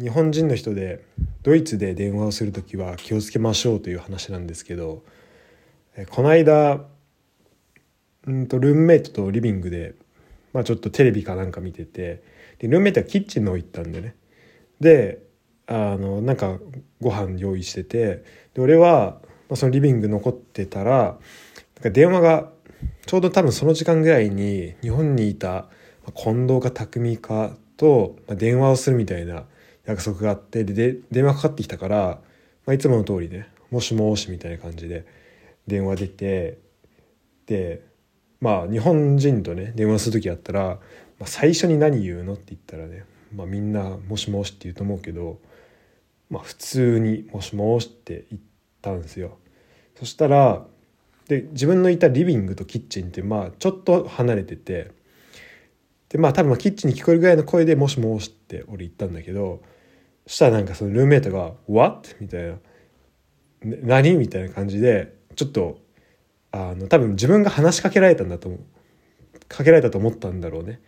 日本人の人でドイツで電話をする時は気をつけましょうという話なんですけどこの間うんとルームメイトとリビングで、まあ、ちょっとテレビかなんか見ててでルームメイトはキッチンの方行ったんでね。であのなんかご飯用意しててで俺は、まあ、そのリビング残ってたらなんか電話がちょうど多分その時間ぐらいに日本にいた近藤か匠かと電話をするみたいな約束があってで電話かかってきたから、まあ、いつもの通りね「もしもし」みたいな感じで電話出てでまあ日本人とね電話する時あったら、まあ、最初に何言うのって言ったらね、まあ、みんな「もしもし」って言うと思うけど、まあ、普通に「もしもし」って言ったんですよ。そしたらで自分のいたリビングとキッチンってまあちょっと離れててでまあ多分キッチンに聞こえるぐらいの声で「もしもし」って俺言ったんだけどしたらなんかそのルーメイトが「What?」みたいな「何?」みたいな感じでちょっとあの多分自分が話しかけられたんだと思うかけられたと思ったんだろうね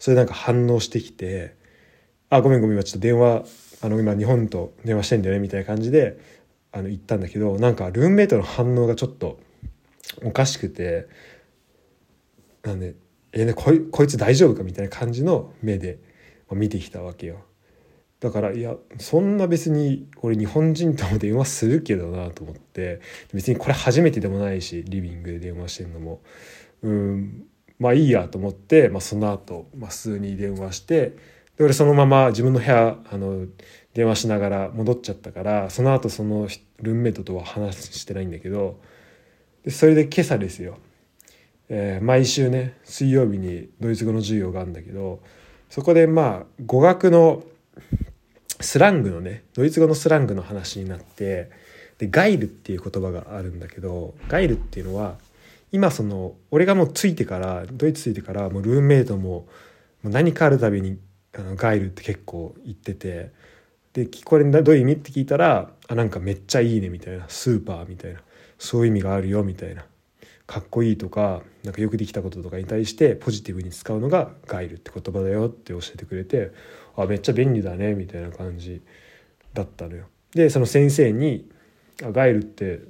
それなんか反応してきて「あごめんごめん今ちょっと電話あの今日本と電話してんだよね」みたいな感じであの言ったんだけどなんかルームメイトの反応がちょっとおかしくてなんで「えー、ね、こいこいつ大丈夫か?」みたいな感じの目で見てきたわけよ。だからいやそんな別に俺日本人とも電話するけどなと思って別にこれ初めてでもないしリビングで電話してんのも。うんまあいいやと思って、まあ、その後、まあ、普通に電話してで俺そのまま自分の部屋あの電話しながら戻っちゃったからその後そのルーメイトとは話してないんだけどでそれで今朝ですよ、えー、毎週ね水曜日にドイツ語の授業があるんだけどそこでまあ語学のスラングのねドイツ語のスラングの話になってでガイルっていう言葉があるんだけどガイルっていうのは今その俺がもうついてからドイツついてからもうルームメイトももう何かあるたびにあのガイルって結構言っててでこれどういう意味って聞いたらあなんかめっちゃいいねみたいなスーパーみたいなそういう意味があるよみたいなかっこいいとかなんかよくできたこととかに対してポジティブに使うのがガイルって言葉だよって教えてくれてあめっちゃ便利だねみたいな感じだったのよ。でその先生に「あガイルって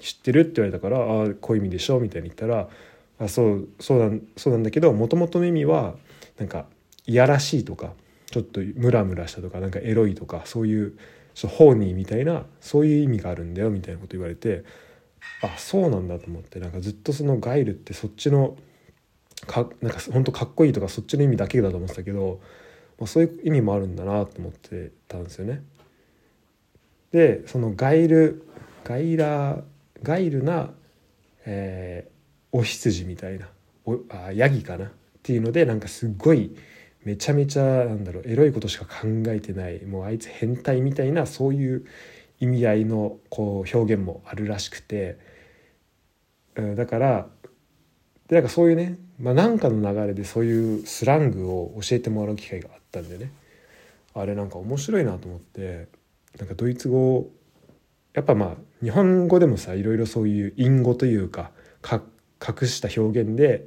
知ってる?」って言われたから「ああこういう意味でしょ」みたいに言ったら「あそうそうなんそうなんだけどもともとの意味はなんかいやらしいとかちょっとムラムラしたとかなんかエロいとかそういうホーニーみたいなそういう意味があるんだよみたいなこと言われてあそうなんだと思ってなんかずっとそのガイルってそっちのかなんか本当かっこいいとかそっちの意味だけだと思ってたけどまあ、そういう意味もあるんだなと思ってたんですよね。でそのガイルガイラーガイルな、えー、お羊みたいなおあヤギかな？っていうのでなんかすごいめちゃめちゃなんだろうエロいことしか考えてないもうあいつ変態みたいなそういう意味合いのこう表現もあるらしくて、うん、だからでなんかそういうね、まあ、なんかの流れでそういうスラングを教えてもらう機会があったんでね。あれなんか面白いなと思ってなんかドイツ語やっぱまあ日本語でもさいろいろそういう隠語というか隠した表現で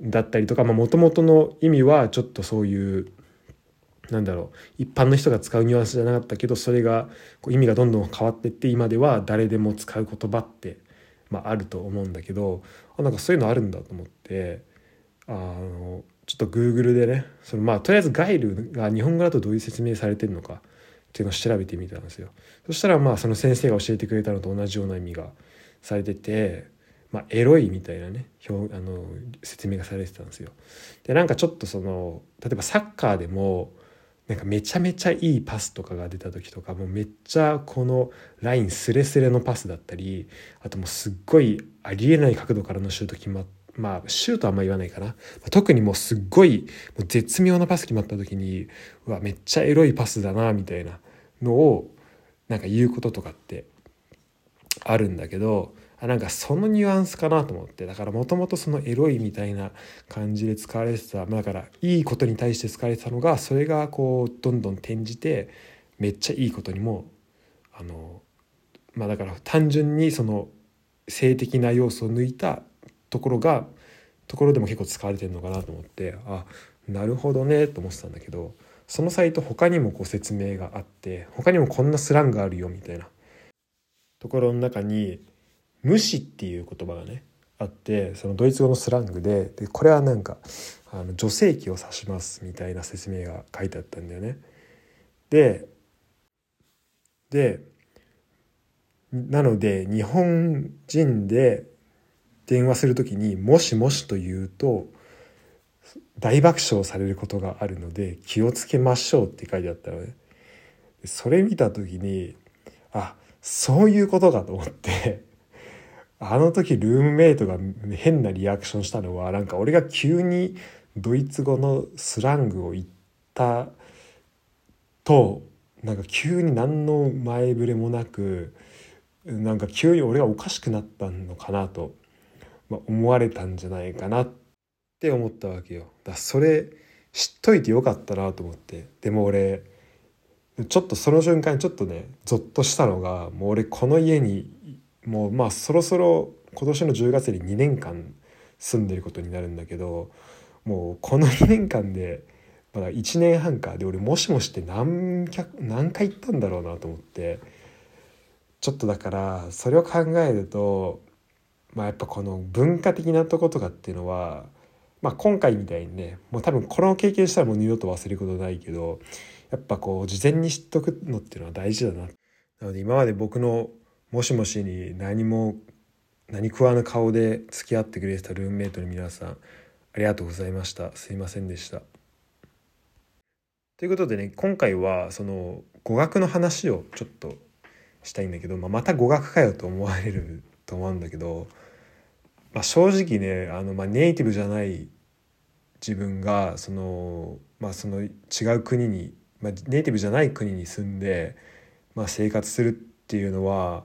だったりとかもともとの意味はちょっとそういうなんだろう一般の人が使うニュアンスじゃなかったけどそれがこう意味がどんどん変わっていって今では誰でも使う言葉って、まあ、あると思うんだけどあなんかそういうのあるんだと思ってあのちょっと Google でねそのまあとりあえずガイルが日本語だとどういう説明されてるのかっていうのを調べてみたんですよ。そしたらまあその先生が教えてくれたのと同じような意味がされてて、まあ、エロいみたいなね表あの説明がされてたんですよ。でなんかちょっとその例えばサッカーでもなんかめちゃめちゃいいパスとかが出た時とかもうめっちゃこのラインスレスレのパスだったりあともうすっごいありえない角度からのシュート決まってまあシュートはあんま言わないかな。特にもうすっごいもう絶妙なパス決まった時にうわめっちゃエロいパスだなみたいなのをなんか言うこととかってあるんだけどなんかそのニュアンスかなと思って。だからもともとそのエロいみたいな感じで使われてた、まあ、だからいいことに対して使われてたのがそれがこうどんどん転じてめっちゃいいことにもあのまあだから単純にその性的な要素を抜いたところがところでも結構使われてるのかなと思って。あなるほどねと思ってたんだけどそのサイト他にもこ説明があって他にもこんなスラングあるよみたいなところの中に「無視」っていう言葉がねあってそのドイツ語のスラングででこれはなんかあの女性器を指しますみたいな説明が書いてあったんだよね。ででなので日本人で電話する時に「もしもし」と言うと大爆笑されることがあるので気をつけましょうって書いてあったのね。それ見た時にあそういうことかと思ってあの時ルームメイトが変なリアクションしたのはなんか俺が急にドイツ語のスラングを言ったとなんか急に何の前触れもなくなんか急に俺がおかしくなったのかなと、まあ、思われたんじゃないかなって思ったわけよ。だそれ知っといてよかったなと思ってでも俺ちょっとその瞬間にちょっとねゾッとしたのがもう俺この家にもうまあそろそろ今年の10月に2年間住んでることになるんだけどもうこの2年間でまだ1年半かで俺もしもしって何何回行ったんだろうなと思ってちょっとだからそれを考えるとまあやっぱこの文化的なとことかっていうのはまあ今回みたいにねもう多分この経験したらもう二度と忘れることないけどやっぱこう事前に知っとくのっていうのは大事だな。なので今まで僕のもしもしに何も何食わぬ顔で付き合ってくれてたルームメイトの皆さんありがとうございましたすいませんでした。ということでね今回はその語学の話をちょっとしたいんだけど、まあ、また語学かよと思われると思うんだけど、まあ、正直ねあの、まあ、ネイティブじゃない自分がその,、まあ、その違う国に、まあ、ネイティブじゃない国に住んで、まあ、生活するっていうのは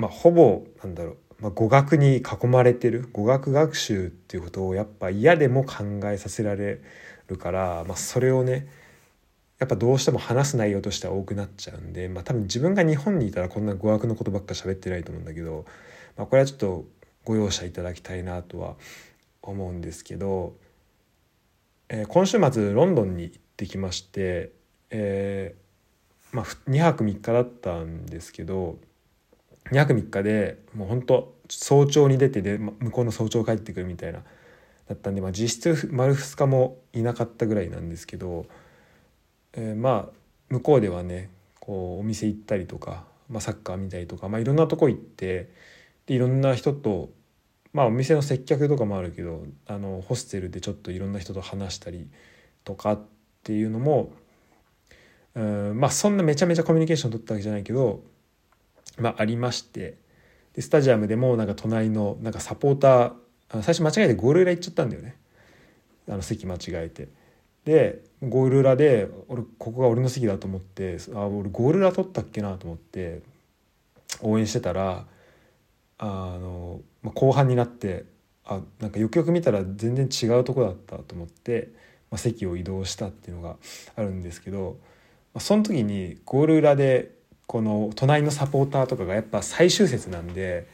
まあ、ほぼなんだろう、まあ、語学に囲まれてる。語学学習っていうことをやっぱ嫌でも考えさせられるから、まあ、それをねやっぱどうしても話す内容としては多くなっちゃうんで、まあ、多分自分が日本にいたらこんな語学のことばっか喋ってないと思うんだけど、まあ、これはちょっとご容赦いただきたいなとは思うんですけど、えー、今週末ロンドンに行ってきまして、えーまあ、2泊3日だったんですけど2泊3日でもうほんと早朝に出てで向こうの早朝帰ってくるみたいなだったんで、まあ、実質丸2日もいなかったぐらいなんですけど、えー、まあ向こうではねこうお店行ったりとか、まあ、サッカー見たりとか、まあ、いろんなとこ行ってでいろんな人と、まあ、お店の接客とかもあるけどあのホステルでちょっといろんな人と話したりとかっていうのもうんまあそんなめちゃめちゃコミュニケーション取ったわけじゃないけどまあ、ありましてでスタジアムでもなんか隣のなんかサポーター最初間違えてゴール裏行っちゃったんだよね。あの席間違えて。でゴール裏で俺ここが俺の席だと思ってあ俺ゴール裏取ったっけなと思って応援してたらあの、まあ、後半になってあなんかよくよく見たら全然違うとこだったと思って、まあ、席を移動したっていうのがあるんですけど、まあ、その時にゴール裏でこの隣のサポーターとかがやっぱ最終節なんで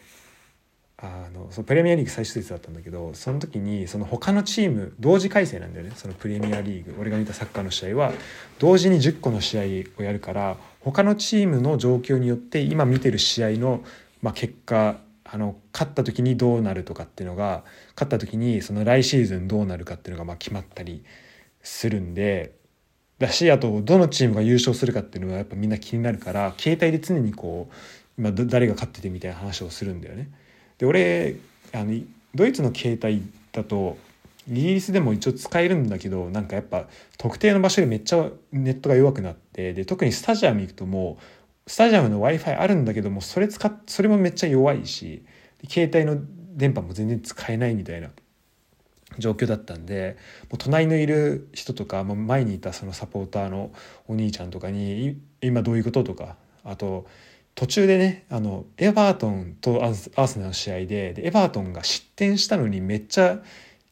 あのそのプレミアリーグ最終節だったんだけどその時にその他のチーム同時開催なんだよね。そのプレミアリーグ俺が見たサッカーの試合は同時に10個の試合をやるから他のチームの状況によって今見てる試合の、まあ、結果あの勝った時にどうなるとかっていうのが勝った時にその来シーズンどうなるかっていうのがまあ決まったりするんでだしあとどのチームが優勝するかっていうのはやっぱみんな気になるから携帯で常にこう今誰が勝っててみたいな話をするんだよね。で俺あのドイツの携帯だとイギリスでも一応使えるんだけどなんかやっぱ特定の場所でめっちゃネットが弱くなってで特にスタジアム行くともうスタジアムの w i f i あるんだけどもそれ使っそれもめっちゃ弱いし携帯の電波も全然使えないみたいな状況だったんでもう隣のいる人とか、まあ、前にいたそのサポーターのお兄ちゃんとかに「今どういうこと?」とかあと途中でねあのエバートンとアーセナルの試合ででエバートンが失点したのにめっちゃ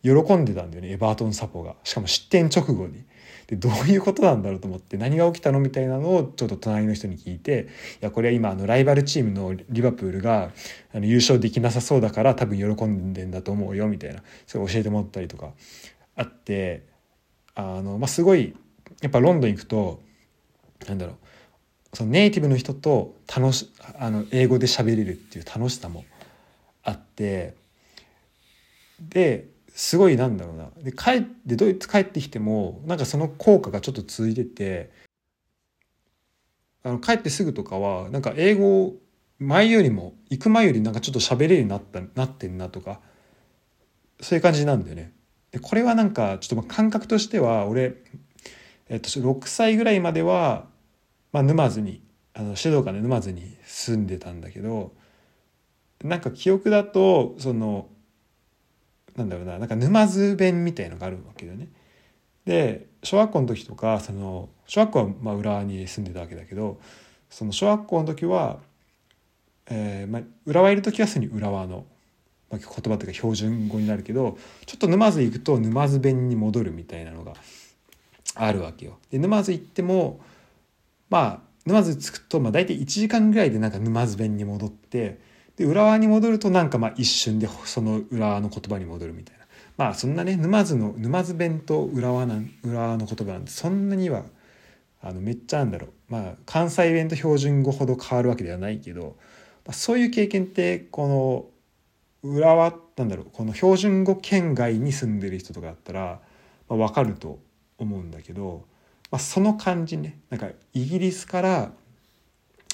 喜んでたんだよねエバートンサポがしかも失点直後に。でどういうことなんだろうと思って何が起きたのみたいなのをちょっと隣の人に聞いていやこれは今あのライバルチームのリバプールがあの優勝できなさそうだから多分喜んでんだと思うよみたいなそれ教えてもらったりとかあってあの、まあ、すごいやっぱロンドン行くとなんだろうそのネイティブの人と楽しあの英語で喋れるっていう楽しさもあってですごいなんだろうなで帰ってドイツ帰ってきてもなんかその効果がちょっと続いててあの帰ってすぐとかはなんか英語前よりも行く前よりなんかちょっと喋れるようになったなってんなとかそういう感じなんだよね。でこれはなんかちょっと感覚としては俺、えっと、6歳ぐらいまでは、まあ、沼津にあの静岡の沼津に住んでたんだけどなんか記憶だとそのなんだろうななんか沼津弁みたいのがあるわけだよね。で小学校の時とかその小学校はまあ浦和に住んでたわけだけどその小学校の時は、えーまあ、浦和いる時はすぐに浦和の、まあ、言葉というか標準語になるけどちょっと沼津行くと沼津弁に戻るみたいなのがあるわけよ。で沼津行ってもまあ沼津着くとまあ大体1時間ぐらいでなんか沼津弁に戻ってで浦和に戻るとなんかまあ一瞬でその浦和の言葉に戻るみたいな。まあそんなね沼津の沼津弁と浦和なん浦和の言葉なんてそんなにはあのめっちゃなんだろう。まあ関西弁と標準語ほど変わるわけではないけど、まあ、そういう経験ってこの浦和なんだろうこの標準語圏外に住んでる人とかだったら、まあ、分かると思うんだけど、まあ、その感じね。なんかイギリスから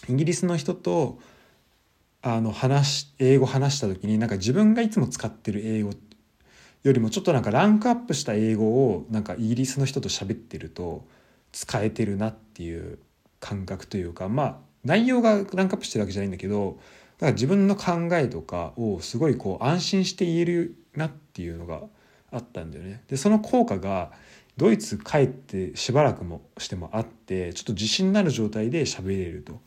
イギリスの人とあの話英語話した時になんか自分がいつも使ってる英語よりもちょっとなんかランクアップした英語をなんかイギリスの人と喋ってると使えてるなっていう感覚というかまあ内容がランクアップしてるわけじゃないんだけどだから自分の考えとかをすごいこう安心して言えるなっていうのがあったんだよね。でその効果がドイツ帰ってしばらくもしてもあってちょっと自信になる状態で喋れると。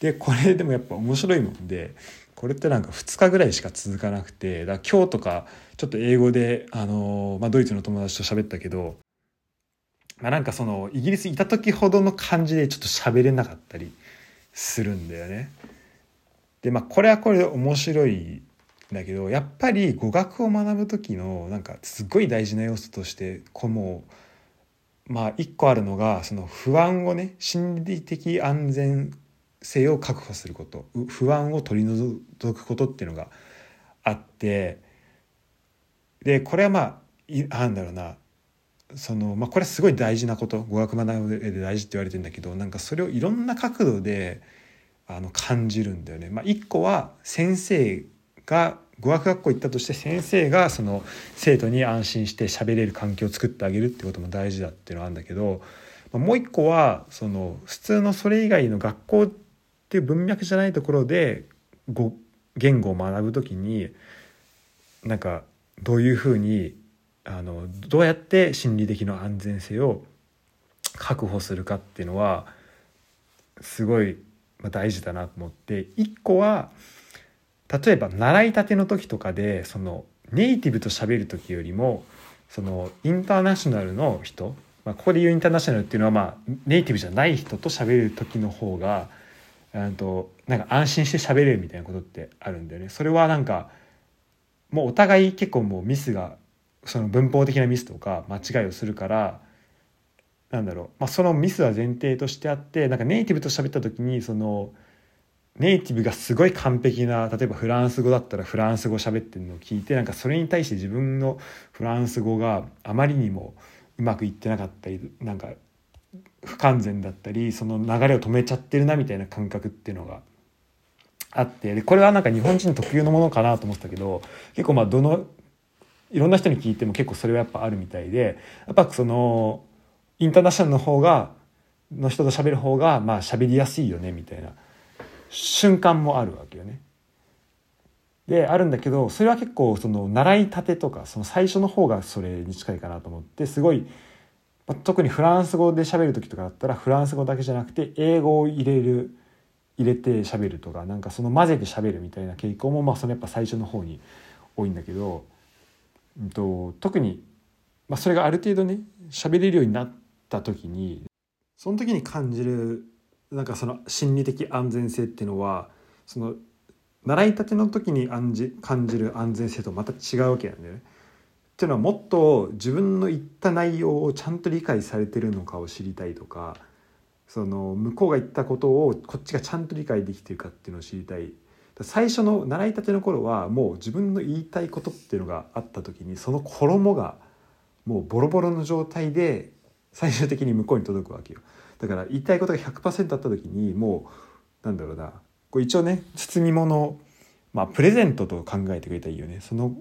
でこれでもやっぱ面白いもんでこれってなんか2日ぐらいしか続かなくてだ今日とかちょっと英語で、あのまあ、ドイツの友達と喋ったけど、まあ、なんかそのイギリスいた時ほどの感じでちょっと喋れなかったりするんだよね。でまあこれはこれで面白いんだけどやっぱり語学を学ぶ時のなんかすごい大事な要素としてこのまあ一個あるのがその不安をね心理的安全性を確保すること不安を取り除くことっていうのがあってでこれはまあなんだろうなその、まあ、これすごい大事なこと語学学ぶ上で大事って言われてんだけどなんかそれをいろんな角度であの感じるんだよね。まあ、一個は先生が語学学校行ったとして先生がその生徒に安心して喋れる環境を作ってあげるってことも大事だっていうのはあるんだけどもう一個はその普通のそれ以外の学校っていう文脈じゃないところで語言語を学ぶ時になんかどういうふうにあのどうやって心理的な安全性を確保するかっていうのはすごい大事だなと思って一個は例えば習いたての時とかでそのネイティブと喋る時よりもそのインターナショナルの人、まあ、ここで言うインターナショナルっていうのはまあネイティブじゃない人と喋る時の方がとなんか安心して喋れるみたいなことってあるんだよね。それはなんかもうお互い結構もうミスがその文法的なミスとか間違いをするからなんだろう、まあ、そのミスは前提としてあってなんかネイティブと喋った時にそのネイティブがすごい完璧な例えばフランス語だったらフランス語喋ってるのを聞いてなんかそれに対して自分のフランス語があまりにもうまくいってなかったりなんか不完全だったりその流れを止めちゃってるなみたいな感覚っていうのがあってでこれはなんか日本人特有のものかなと思ってたけど結構まあどのいろんな人に聞いても結構それはやっぱあるみたいでやっぱそのインターナショナルの方がの人と喋る方がまあ喋りやすいよねみたいな瞬間もあるわけよね。であるんだけどそれは結構その習いたてとかその最初の方がそれに近いかなと思ってすごいまあ特にフランス語で喋る時とかだったらフランス語だけじゃなくて英語を入れる入れて喋るとかなんかその混ぜて喋るみたいな傾向もまあそのやっぱ最初の方に多いんだけど、うんと、特に、まあ、それがある程度ね喋れるようになった時にその時に感じるなんかその心理的安全性っていうのはその習いたての時に感じる安全性とまた違うわけなんだよね。っていうのはもっと自分の言った内容をちゃんと理解されてるのかを知りたいとかその向こうが言ったことをこっちがちゃんと理解できてるかっていうのを知りたい。最初の習いたての頃はもう自分の言いたいことっていうのがあった時にその衣がもうボロボロの状態で最終的に向こうに届くわけよ。だから言いたいことが100%あった時にもうなんだろうな。これ一応ね包み物まあプレゼントと考えてくれたらいいよね。その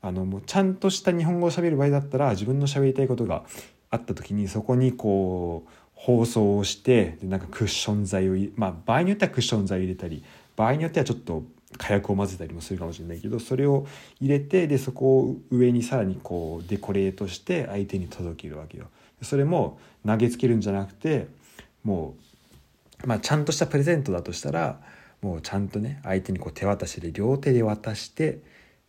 あのもうちゃんとした日本語を喋る場合だったら自分の喋りたいことがあった時にそこにこう放送をしてでなんかクッション材をまあ場合によってはクッション材を入れたり場合によってはちょっと火薬を混ぜたりもするかもしれないけどそれを入れてでそこを上にさらにこうデコレートして相手に届けるわけよ。それも投げつけるんじゃなくてもう、まあ、ちゃんとしたプレゼントだとしたらもうちゃんとね相手にこう手渡しで両手で渡して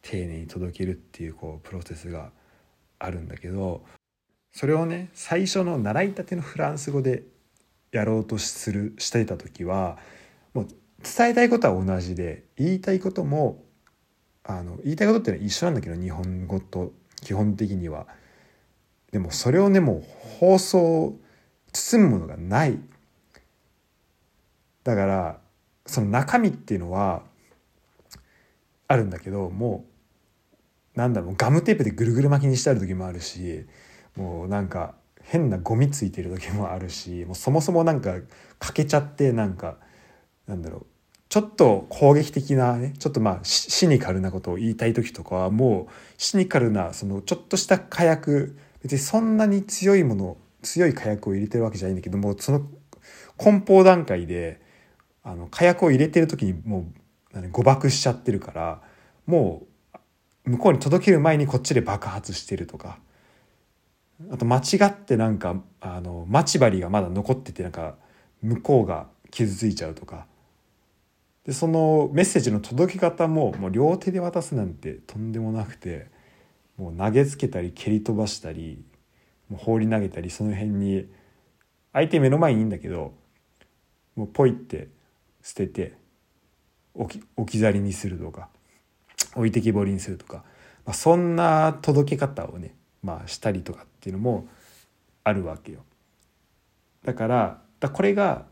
丁寧に届けるっていうこうプロセスがあるんだけどそれをね最初の習いたてのフランス語でやろうとするしていた時はもう伝えたいことは同じで言いたいこともあの言いたいことっていうのは一緒なんだけど日本語と基本的には。でもそれをねもう放送包むものがないだからその中身っていうのはあるんだけどもうなんだろうガムテープでぐるぐる巻きにしてある時もあるしもうなんか変なゴミついてる時もあるしもうそもそもなんか欠けちゃってなんかなんだろうちょっと攻撃的なねちょっとまあシニカルなことを言いたい時とかはもうシニカルなそのちょっとした火薬別にそんなに強いもの強い火薬を入れてるわけじゃないんだけどもその梱包段階であの火薬を入れてる時にもう誤爆しちゃってるからもう向こうに届ける前にこっちで爆発してるとか。あと間違ってなんかあの待ち針がまだ残っててなんか向こうが傷ついちゃうとか。でそのメッセージの届け方ももう両手で渡すなんてとんでもなくてもう投げつけたり蹴り飛ばしたりもう放り投げたりその辺に相手目の前にいいんだけどもうポイって捨てて置き置き去りにするとか。置いてきぼりにするとか、まあ、そんな届け方をねまあ、したりとかっていうのもあるわけよ。だからだこれが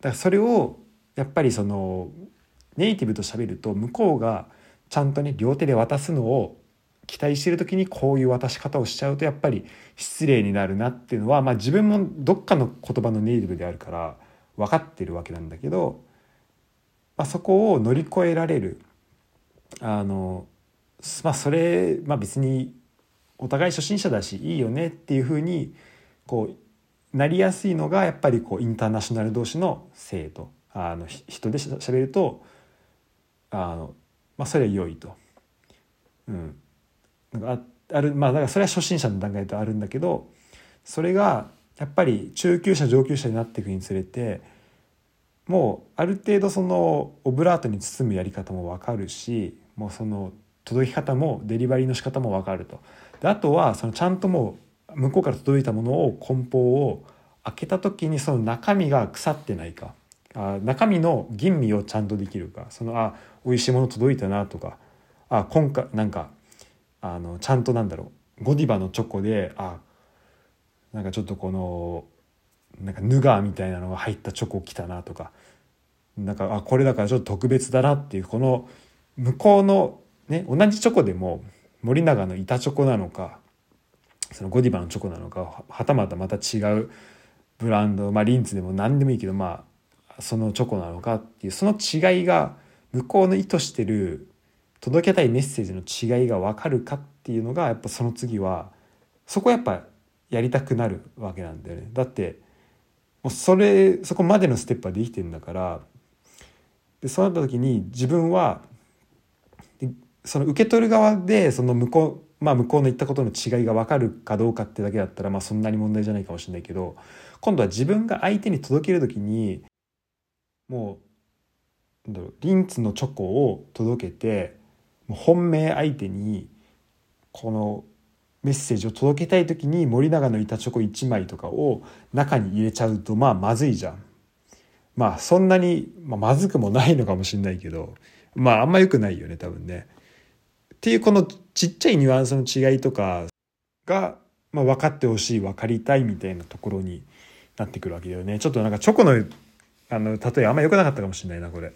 だからそれをやっぱりそのネイティブと喋ると向こうがちゃんとね両手で渡すのを期待してる時にこういう渡し方をしちゃうとやっぱり失礼になるなっていうのは、まあ、自分もどっかの言葉のネイティブであるから分かってるわけなんだけど、まあ、そこを乗り越えられるあのまあそれ、まあ、別にお互い初心者だしいいよねっていうふうにこうなりやすいのがやっぱりこうインターナショナル同士の生徒あの人でしゃべるとあの、まあ、それは良いと。うん、なんかあるまあだからそれは初心者の段階であるんだけどそれがやっぱり中級者上級者になっていくにつれてもうある程度そのオブラートに包むやり方も分かるしもうその届き方もデリバリーの仕方も分かると。であとはそのちゃんともう向こうから届いたものを梱包を開けた時にその中身が腐ってないか。あ中身の吟味をちゃんとできるか。そのあ美味しいもの届いたなとか。あ今回なんかあのちゃんとなんだろう。ゴディバのチョコであなんかちょっとこのなんかヌガーみたいなのが入ったチョコ来たなとか。なんかあこれだからちょっと特別だなっていうこの向こうのね同じチョコでも森永の板チョコなのかそのゴディバのチョコなのかはたまたまた違うブランド、まあ、リンツでも何でもいいけどまあそのチョコなのかっていうその違いが向こうの意図してる届けたいメッセージの違いが分かるかっていうのがやっぱその次はそこやっぱやりたくなるわけなんだよね。だってもうそれそこまでのステップはできてるんだからでそうなった時に自分はその受け取る側でその向こうまあ向こうの言ったことの違いが分かるかどうかってだけだったらまあそんなに問題じゃないかもしれないけど今度は自分が相手に届ける時にもうなんだろうリンツのチョコを届けて本命相手にこのメッセージを届けたい時に森永の板チョコ1枚とかを中に入れちゃうとまあまずいじゃん。まあそんなに、まあ、まずくもないのかもしれないけどまああんま良くないよね多分ね。っていうこのちっちゃいニュアンスの違いとかが、まあ、分かってほしい分かりたいみたいなところになってくるわけだよねちょっとなんかチョコのあの例えあんま良くなかったかもしれないなこれ。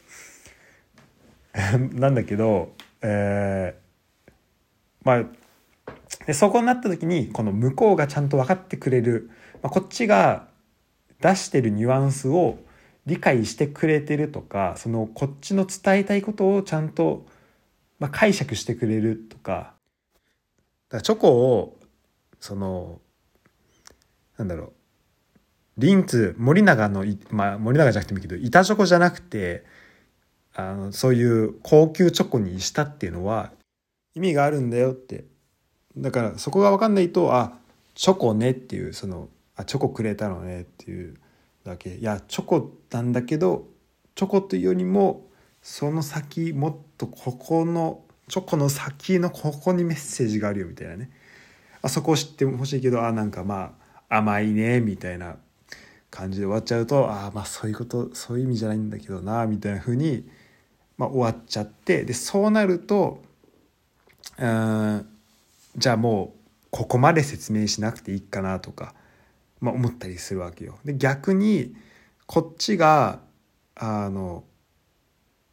なんだけど、えー、まあでそこになった時にこの向こうがちゃんと分かってくれる、まあ、こっちが出してるニュアンスを理解してくれてるとかそのこっちの伝えたいことをちゃんと、まあ、解釈してくれるとか。だからチョコをそのなんだろう。リンツ森永の、まあ、森永じゃなくてもいいけど板チョコじゃなくてあのそういう高級チョコにしたっていうのは意味があるんだよって。だからそこが分かんないとあチョコねっていうそのあチョコくれたのねっていうだけ。いやチョコなんだけどチョコというよりもその先もっとここのチョコの先のここにメッセージがあるよみたいなねあそこを知ってほしいけどあなんかまあ甘いねみたいな感じで終わっちゃうとああまあそういうことそういう意味じゃないんだけどなみたいな風にまあ、終わっちゃってでそうなるとうんじゃあもうここまで説明しなくていいかなとか、まあ、思ったりするわけよ。で逆にこっちがあの、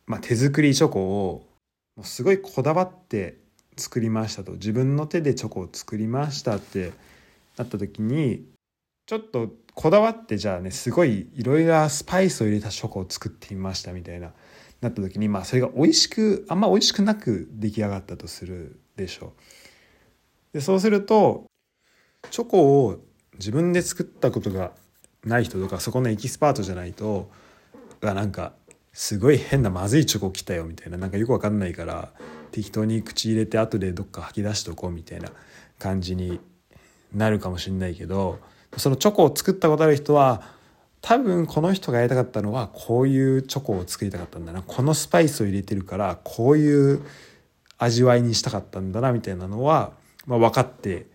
まあ、手作りチョコをもうすごいこだわって作りましたと自分の手でチョコを作りましたってなった時にちょっとこだわってじゃあねすごいいろいろスパイスを入れたチョコを作ってみましたみたいななった時にまあそれが美味しくあんま美味しくなく出来上がったとするでしょう。でそうするとチョコを自分で作ったことがない人とかそこのエキスパートじゃないとがなんかすごい変なまずいチョコ来たよみたいななんかよくわかんないから適当に口入れて後でどっか吐き出しとこうみたいな感じになるかもしんないけどそのチョコを作ったことある人は多分この人がやりたかったのはこういうチョコを作りたかったんだなこのスパイスを入れてるからこういう味わいにしたかったんだなみたいなのは、まあ、分かって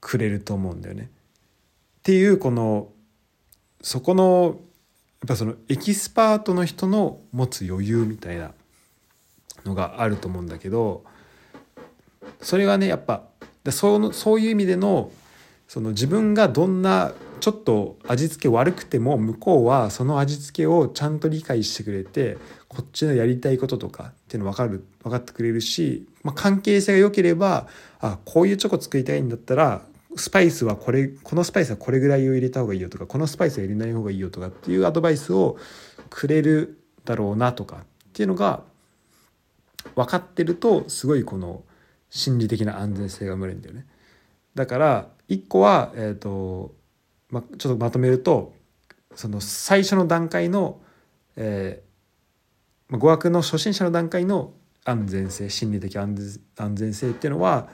くれると思うんだよね。っていうこのそこのっぱそのエキスパートの人の持つ余裕みたいなのがあると思うんだけどそれがねやっぱそうそういう意味でのその自分がどんなちょっと味付け悪くても向こうはその味付けをちゃんと理解してくれてこっちのやりたいこととかっていうの分かる分かってくれるし、まあ、関係性が良ければあこういうチョコ作りたいんだったらスパイスはこれこのスパイスはこれぐらいを入れた方がいいよとかこのスパイスは入れない方がいいよとかっていうアドバイスをくれるだろうなとかっていうのが分かってるとすごいこの心理的な安全性が生まれるんだよね。だから1個は、えーとま、ちょっとまとめるとその最初の段階の、えー、語学の初心者の段階の安全性心理的安全性っていうのは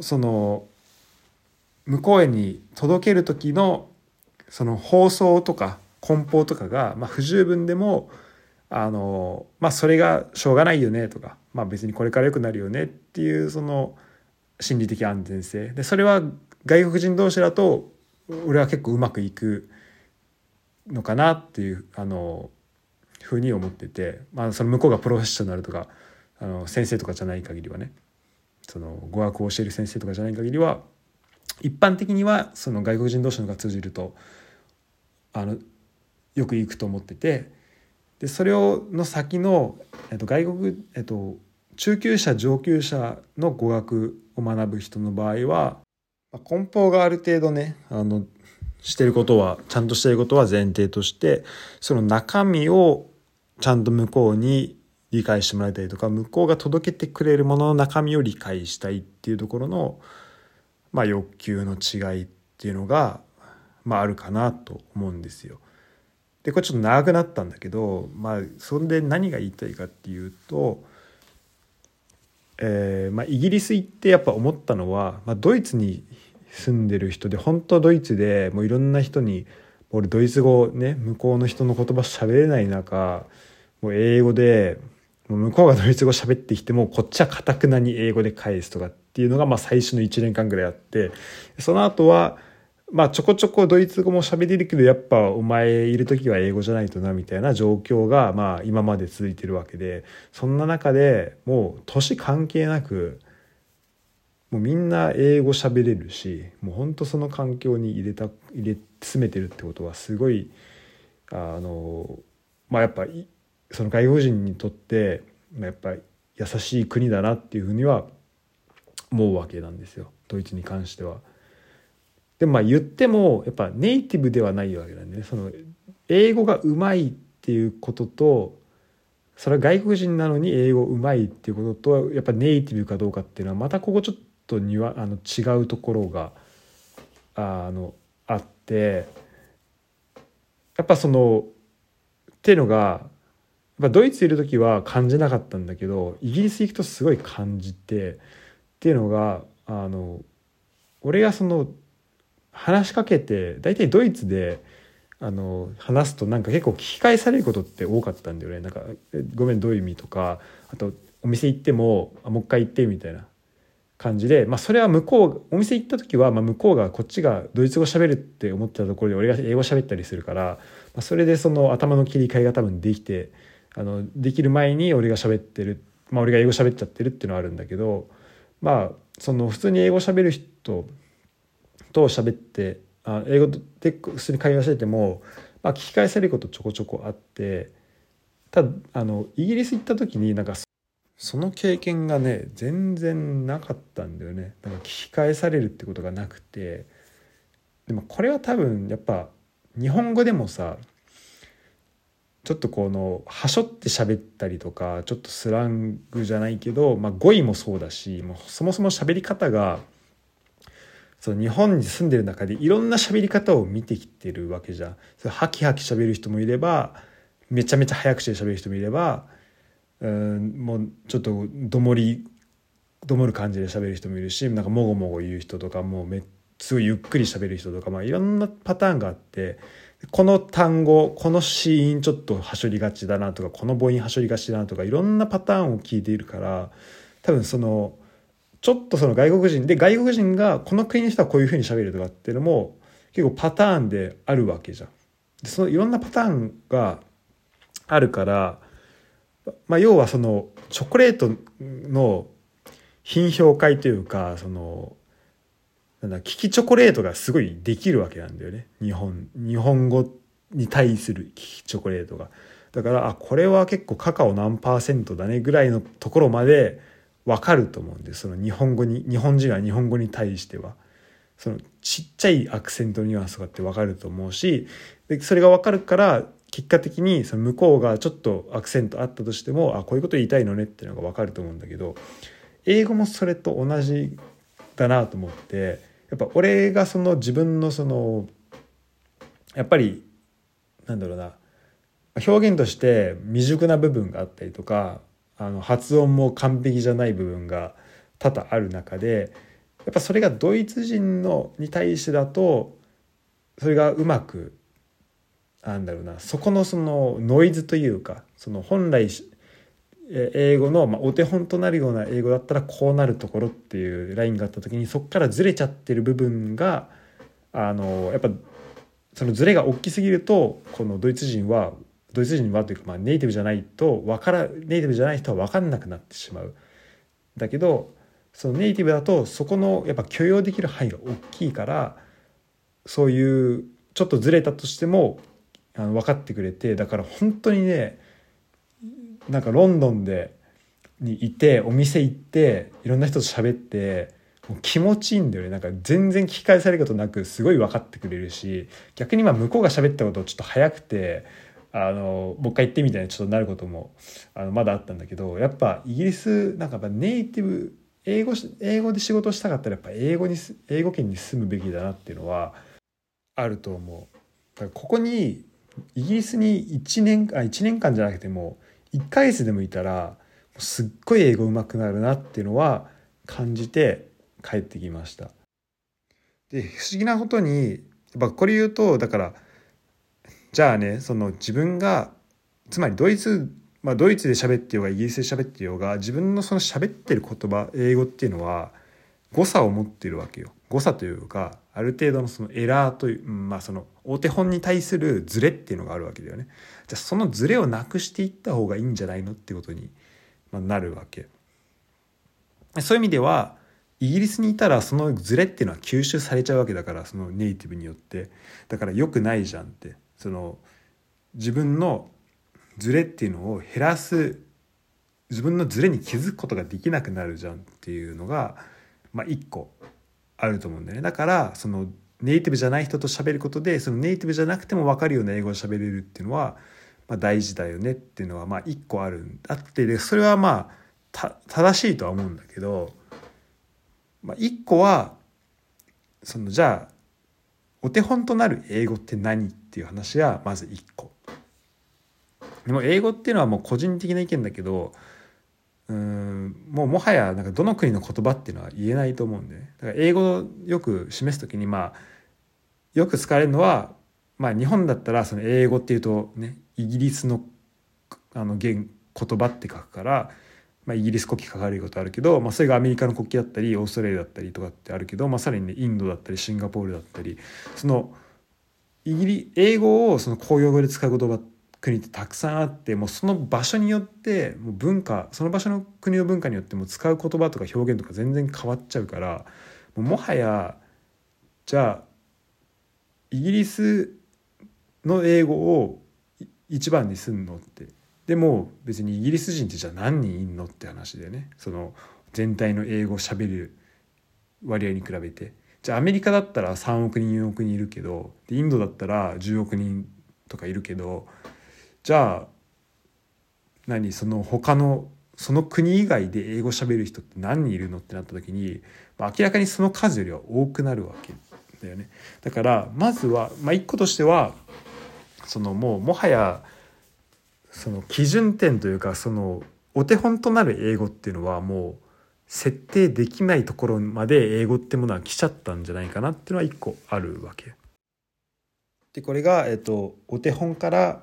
その向こうへに届ける時のその放送とか梱包とかが、まあ、不十分でもあのまあそれがしょうがないよねとか、まあ、別にこれから良くなるよねっていうその心理的安全性。でそれは外国人同士だと俺は結構うまくいくのかなっていうあのふうに思ってて、まあ、その向こうがプロフェッショナルとかあの先生とかじゃない限りはねその語学を教える先生とかじゃない限りは一般的にはその外国人同士のが通じるとあのよくいくと思っててでそれをの先の、えっと、外国、えっと、中級者上級者の語学を学ぶ人の場合は梱包がある程度ねあのしてることはちゃんとしてることは前提としてその中身をちゃんと向こうに理解してもらいたいとか向こうが届けてくれるものの中身を理解したいっていうところの、まあ、欲求の違いっていうのが、まあ、あるかなと思うんですよ。でこれちょっと長くなったんだけど、まあ、それで何が言いたいかっていうとえーまあ、イギリス行ってやっぱ思ったのは、まあ、ドイツに住んでる人で本当ドイツでもういろんな人に俺ドイツ語ね向こうの人の言葉喋れない中もう英語でもう向こうがドイツ語喋ってきてもこっちはかたくなに英語で返すとかっっていうのがまあ最初の1年間ぐらいあってその後はまあちょこちょこドイツ語も喋れるけどやっぱお前いる時は英語じゃないとなみたいな状況がまあ今まで続いてるわけでそんな中でもう年関係なくもうみんな英語喋れるしもうほんとその環境に入れた入れ詰めてるってことはすごいあのまあやっぱその外国人にとってやっぱ優しい国だなっていうふうには思思うわけなんですよドイツに関しては。でもまあ言ってもやっぱネイティブではないわけなんでねその英語がうまいっていうこととそれは外国人なのに英語うまいっていうこととやっぱネイティブかどうかっていうのはまたここちょっとにはあの違うところがあのあってやっぱそのっていうのがやっぱドイツいる時は感じなかったんだけどイギリス行くとすごい感じてっていうのがあの俺がその話しかけて大体ドイツであの話すとなんか結構聞き返されることって多かったんだよねなんか「ごめんどういう意味?」とかあとお店行っても「もう一回行って」みたいな感じで、まあ、それは向こうお店行った時は、まあ、向こうがこっちがドイツ語喋るって思ってたところで俺が英語喋ったりするから、まあ、それでその頭の切り替えが多分できてあのできる前に俺が喋ってる、まあ、俺が英語喋っちゃってるっていうのはあるんだけどまあその普通に英語喋る人と喋ってあ英語で普通に会話してても、まあ、聞き返されることちょこちょこあってただあのイギリス行った時になんかその経験がね全然なかったんだよね。だか聞き返されるってことがなくて。でもこれは多分やっぱ日本語でもさちょっとこのはしょって喋ったりとかちょっとスラングじゃないけど、まあ、語彙もそうだしもうそもそも喋り方がその日本に住んでる中でいろんな喋り方を見てきてるわけじゃん。それハキハキ喋る人もいればめちゃめちゃ早口で喋る人もいればうんもうちょっとどもりどもる感じで喋る人もいるしなんかもごもご言う人とかもうめすごいゆっくり喋る人とか、まあ、いろんなパターンがあってこの単語このシーンちょっとはしょりがちだなとかこの母音はしょりがちだなとかいろんなパターンを聞いているから多分そのちょっとその外国人で外国人がこの国の人はこういうふうに喋るとかっていうのも結構パターンであるわけじゃん。でそのいろんなパターンがあるから、まあ、要はそのチョコレートの品評会というかそのなんだ利きチョコレートがすごいできるわけなんだよね。日本日本語に対する利きチョコレートが。だからあこれは結構カカオ何パーセントだねぐらいのところまで分かると思うんですその日本語に日本人は日本語に対しては。そのちっちゃいアクセントニュアンスとかって分かると思うしでそれが分かるから結果的にその向こうがちょっとアクセントあったとしてもあこういうこと言いたいのねっていうのが分かると思うんだけど英語もそれと同じだなと思ってやっぱ俺がその自分のそのやっぱりなんだろうな表現として未熟な部分があったりとかあの発音も完璧じゃない部分が多々ある中でやっぱそれがドイツ人のに対してだとそれがうまくなんだろうなそこのそのノイズというかその本来英語の、ま、お手本となるような英語だったらこうなるところっていうラインがあった時にそこからずれちゃってる部分があのやっぱそのずれが大きすぎるとこのドイツ人はドイツ人はというか、まあ、ネイティブじゃないと分からネイティブじゃない人は分かんなくなってしまう。だけどそのネイティブだとそこのやっぱ許容できる範囲が大きいからそういうちょっとずれたとしてもあの分かってくれてだから本当にねなんかロンドンでにいてお店行っていろんな人と喋ってもう気持ちいいんだよねなんか全然聞き返されることなくすごい分かってくれるし逆にまあ向こうが喋ったことをちょっと早くてあのもう一回言ってみたいなちょっとなることもあのまだあったんだけどやっぱイギリスなんかやっぱネイティブ英語英語で仕事したかったらやっぱ英語に英語圏に住むべきだなっていうのはあると思う。だからここにイギリスに1年あ1年間じゃなくても1ヶ月でもいたらすっごい英語上手くなるなっていうのは感じて帰ってきました。で不思議なことにやっぱこれ言うとだからじゃあねその自分がつまりドイツまあドイツで喋ってようがイギリスで喋ってようが自分のその喋ってる言葉英語っていうのは誤差を持ってるわけよ。誤差というかある程度のそのエラーというまあそのお手本に対するズレっていうのがあるわけだよね。じゃあそのズレをなくしていった方がいいんじゃないのってことになるわけ。そういう意味ではイギリスにいたらそのズレっていうのは吸収されちゃうわけだからそのネイティブによって。だから良くないじゃんって。その自分のズレっていうのを減らす自分のズレに気づくことができなくなるじゃんっていうのが、まあ、一個あると思うんだよねだからそのネイティブじゃない人と喋ることでそのネイティブじゃなくても分かるような英語を喋れるっていうのは、まあ、大事だよねっていうのはまあ一個あるあってでそれはまあ正しいとは思うんだけど、まあ、一個はそのじゃあお手本となる英語って何っていう話はまず一個。でも英語っていうのはもう個人的な意見だけどうんもうもはやなんかどの国の言葉っていうのは言えないと思うんで、ね、だから英語をよく示す時にまあよく使われるのは、まあ、日本だったらその英語っていうとねイギリスのあの言言葉って書くから、まあ、イギリス国旗書かれることあるけど、まあ、それがアメリカの国旗だったりオーストラリアだったりとかってあるけど、まあ、さらにねインドだったりシンガポールだったりそのイギリ英語をその公用語で使う言葉って国ってたくさんあってもうその場所によってもう文化その場所の国の文化によっても使う言葉とか表現とか全然変わっちゃうからもはやじゃあイギリスの英語を一番にすんのって。でも別にイギリス人ってじゃあ何人いんのって話でね。その全体の英語をしゃべる割合に比べて。じゃあアメリカだったら3億人4億人いるけどインドだったら10億人とかいるけどじゃあ何その他のその国以外で英語喋る人って何人いるのってなった時に、まあ、明らかにその数よりは多くなるわけだよね。だからまずは、まあ、一個としてはそのもうもはやその基準点というかそのお手本となる英語っていうのはもう設定できないところまで英語ってものは来ちゃったんじゃないかなっていうのは一個あるわけ。でこれが、えっと、お手本から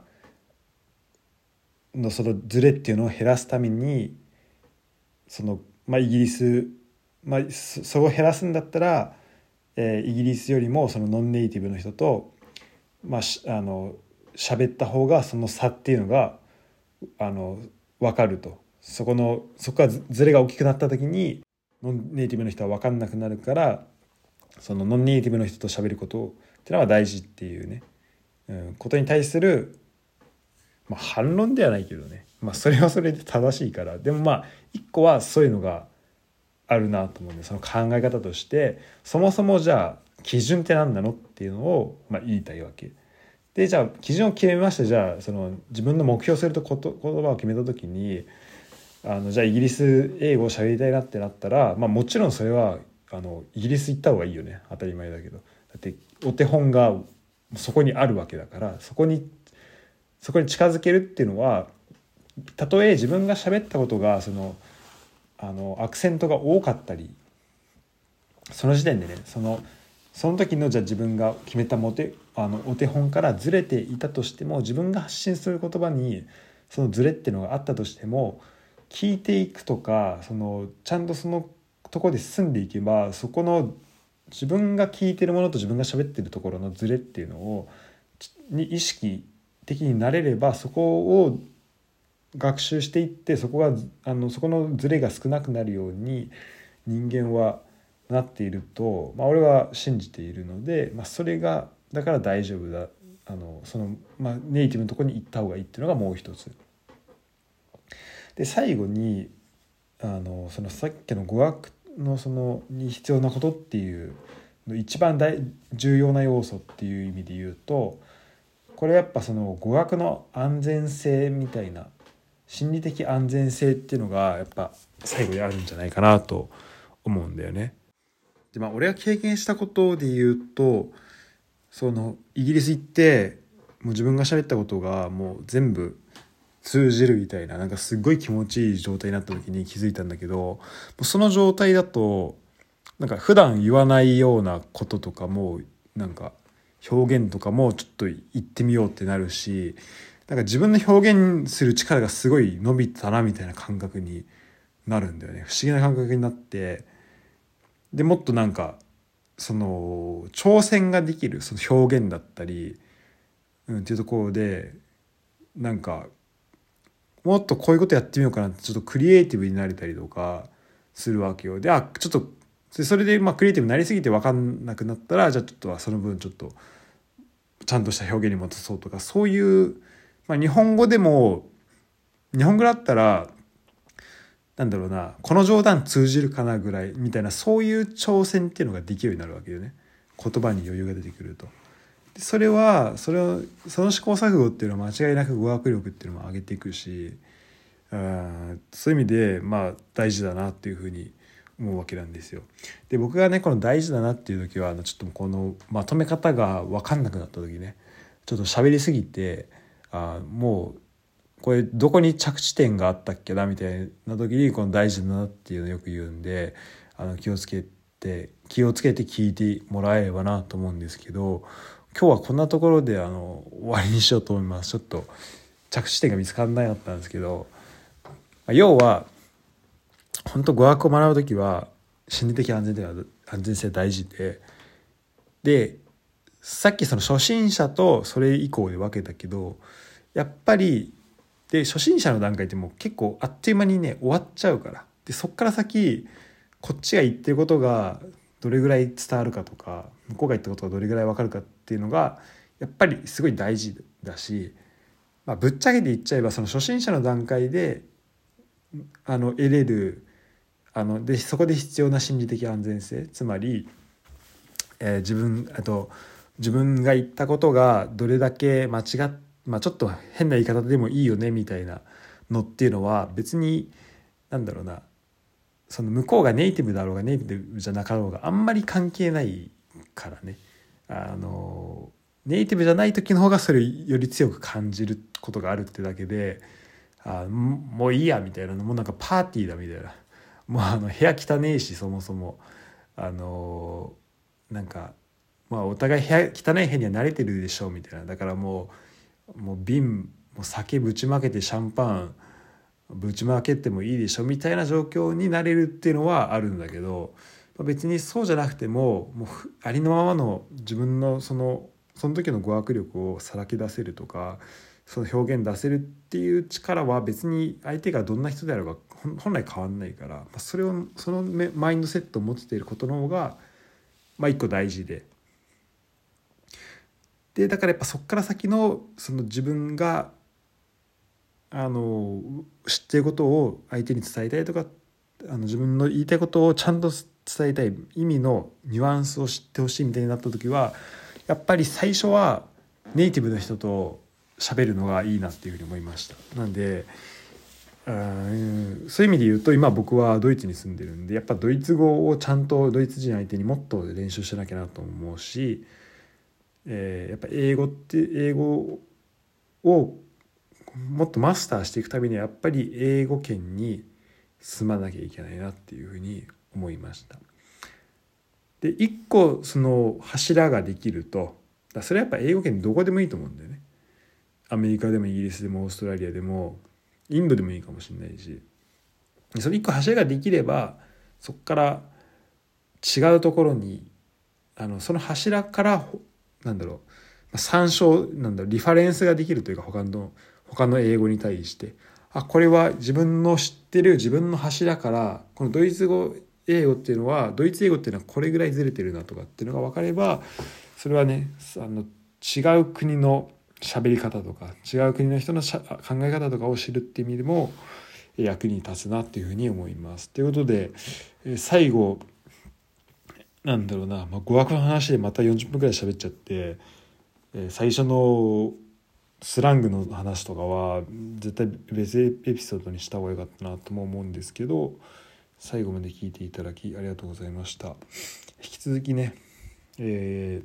のそのズレっていうのを減らすためにその、まあ、イギリス、まあ、そこを減らすんだったら、えー、イギリスよりもそのノンネイティブの人と、まあ、あの喋った方がその差っていうのがあの分かると。そこのそこがズレが大きくなった時にノンネイティブの人は分かんなくなるからそのノンネイティブの人と喋ることっていうのは大事っていうね、うん、ことに対するまあ、反論ではないけどね、まあ、それはそれで正しいから。でもまあ一個はそういうのがあるなと思うんでその考え方としてそもそもじゃあ基準って何なのっていうのを、まあ、言いたいわけ。でじゃあ基準を決めましてじゃあその自分の目標するとこと言葉を決めた時にあのじゃあイギリス英語を喋りたいなってなったら、まあ、もちろんそれはあのイギリス行った方がいいよね。当たり前だけど。だってお手本がそこにあるわけだからそこにそこに近づけるっていうのはたとえ自分が喋ったことがそのあのアクセントが多かったりその時点でねそのその時のじゃ自分が決めたモテあのお手本からずれていたとしても自分が発信する言葉にそのずれっていうのがあったとしても聞いていくとかそのちゃんとそのとこで進んでいけばそこの自分が聞いてるものと自分が喋ってるところのずれっていうのをに意識的になれればそこを学習していってそこがあのそこのズレが少なくなるように人間はなっていると、まあ、俺は信じているので、まあ、それがだから大丈夫だあのその、まあ、ネイティブのとこに行った方がいいっていうのがもう一つ。で最後にあのそのさっきの語学のそのに必要なことっていう一番大重要な要素っていう意味で言うとこれやっぱその語学の安全性みたいな心理的安全性っていうのがやっぱ最後にあるんじゃないかなと思うんだよね。でまあ俺が経験したことで言うとそのイギリス行ってもう自分が喋ったことがもう全部通じるみたいななんかすっごい気持ちいい状態になった時に気づいたんだけどその状態だとなんか普段言わないようなこととかもなんか表現とかもちょっと言ってみようってなるしなんか自分の表現する力がすごい伸びたなみたいな感覚になるんだよね不思議な感覚になってでもっとなんかその挑戦ができるその表現だったり、うん、っていうところでなんかもっとこういうことやってみようかなってちょっとクリエイティブになれたりとかするわけよ。であちょっとでそれでまあクリエイティブになりすぎて分かんなくなったらじゃあちょっとその分ちょっとちゃんとした表現に戻そうとかそういう、まあ、日本語でも日本語だったらなんだろうなこの冗談通じるかなぐらいみたいなそういう挑戦っていうのができるようになるわけよね言葉に余裕が出てくると。それはそれをその試行錯誤っていうのは間違いなく語学力っていうのも上げていくしうんそういう意味でまあ大事だなっていうふうに思うわけなんですよ。で僕がねこの大事だなっていう時はちょっとこのまとめ方が分かんなくなった時ねちょっと喋りすぎてあもうこれどこに着地点があったっけなみたいな時にこの大事だなっていうのをよく言うんであの気をつけて気をつけて聞いてもらえればなと思うんですけど今日はこんなところであの終わりにしようと思いますちょっと着地点が見つからなかったんですけど要は本当語学を学ぶ時は心理的安全では安全性大事ででさっきその初心者とそれ以降で分けたけどやっぱりで初心者の段階ってもう結構あっという間にね終わっちゃうから。でそっから先こっちが言ってることがどれぐらい伝わるかとか向こうが言ったことがどれぐらい分かるかっていうのがやっぱりすごい大事だし、まあ、ぶっちゃけて言っちゃえばその初心者の段階であの得れるあのでそこで必要な心理的安全性。つまり、えー、自分あと自分が言ったことがどれだけ間違っまあ、ちょっと変な言い方でもいいよねみたいなのっていうのは別になんだろうなその向こうがネイティブだろうがネイティブじゃなかろうがあんまり関係ないからね。あのネイティブじゃない時の方がそれより強く感じることがあるってだけであもういいやみたいなの。もなんかパーティーだみたいな。もうあの部屋汚ねえしそもそも。あのなんかまあお互い部屋汚い部屋には慣れてるでしょうみたいな。だからもうもう瓶もう酒ぶちまけてシャンパンぶちまけてもいいでしょみたいな状況になれるっていうのはあるんだけど別にそうじゃなくてももうありのままの自分のそのその時の語学力をさらけ出せるとかその表現出せるっていう力は別に相手がどんな人であれば本来変わんないからそれをそのマインドセットを持っていることの方がまあ一個大事で。でだからやっぱそこから先のその自分があの知っていることを相手に伝えたいとかあの自分の言いたいことをちゃんと伝えたい意味のニュアンスを知ってほしいみたいになった時はやっぱり最初はネイティブの人と喋るのがいいなっていうふうに思いました。なんでうんそういう意味で言うと今僕はドイツに住んでるんでやっぱドイツ語をちゃんとドイツ人相手にもっと練習しなきゃなと思うしえー、やっぱ英語って英語をもっとマスターしていくためにはやっぱり英語圏に住まなきゃいけないなっていうふうに思いました。で一個その柱ができるとそれはやっぱ英語圏どこでもいいと思うんだよね。アメリカでもイギリスでもオーストラリアでもインドでもいいかもしれないし。その一個柱ができればそこから違うところにあのその柱からなんだろう参照なんだろうリファレンスができるというか他の他の英語に対して。あこれは自分の知ってる自分の柱からこのドイツ語英語っていうのはドイツ英語っていうのはこれぐらいずれてるなとかっていうのが分かればそれはねあの違う国の喋り方とか違う国の人の考え方とかを知るっていう意味でも役に立つなっていうふうに思います。ということで最後なんだろうな、まあ、語学の話でまた40分くらい喋っちゃって、え、最初のスラングの話とかは絶対別エピソードにした方がよかったなとも思うんですけど最後まで聞いていただきありがとうございました引き続きね、え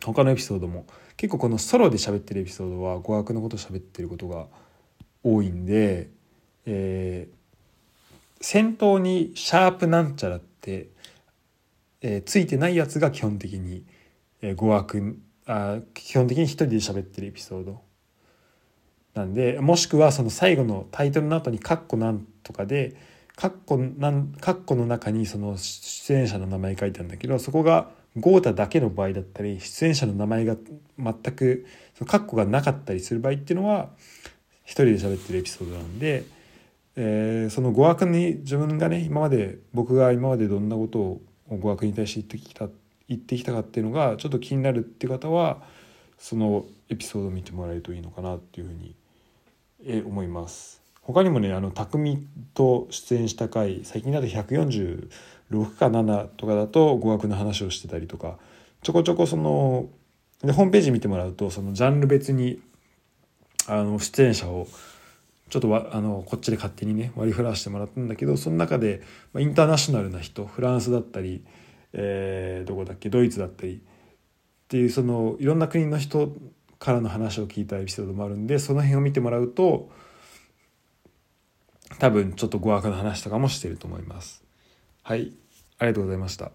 ー、他のエピソードも結構このソロで喋ってるエピソードは語学のことを喋ってることが多いんで、えー、先頭に「シャープなんちゃら」ってえー、ついてないやつが基本的に、えー、語学あ基本的に一人で喋ってるエピソード。なんでもしくはその最後のタイトルの後に「カッコなんとか」でカッコなんカッコの中にその出演者の名前書いてあるんだけどそこが豪太だけの場合だったり出演者の名前が全くそのカッコがなかったりする場合っていうのは一人で喋ってるエピソードなんで、えー、その語学に自分がね今まで僕が今までどんなことを語学に対して言ってきた言ってきたかっていうのがちょっと気になるっていう方はそのエピソードを見てもらえるといいのかなっていうふうに、え思います。他にもねあの匠と出演した回最近だと6か7とかだと語学の話をしてたりとかちょこちょこそのでホームページ見てもらうとそのジャンル別にあの出演者をちょっとわあのこっちで勝手にね割り振らせてもらったんだけどその中で、まあ、インターナショナルな人フランスだったり、えー、どこだっけドイツだったりっていうそのいろんな国の人からの話を聞いたエピソードもあるんでその辺を見てもらうと多分ちょっと語学の話とかもしてると思います。はい、ありがとうございました。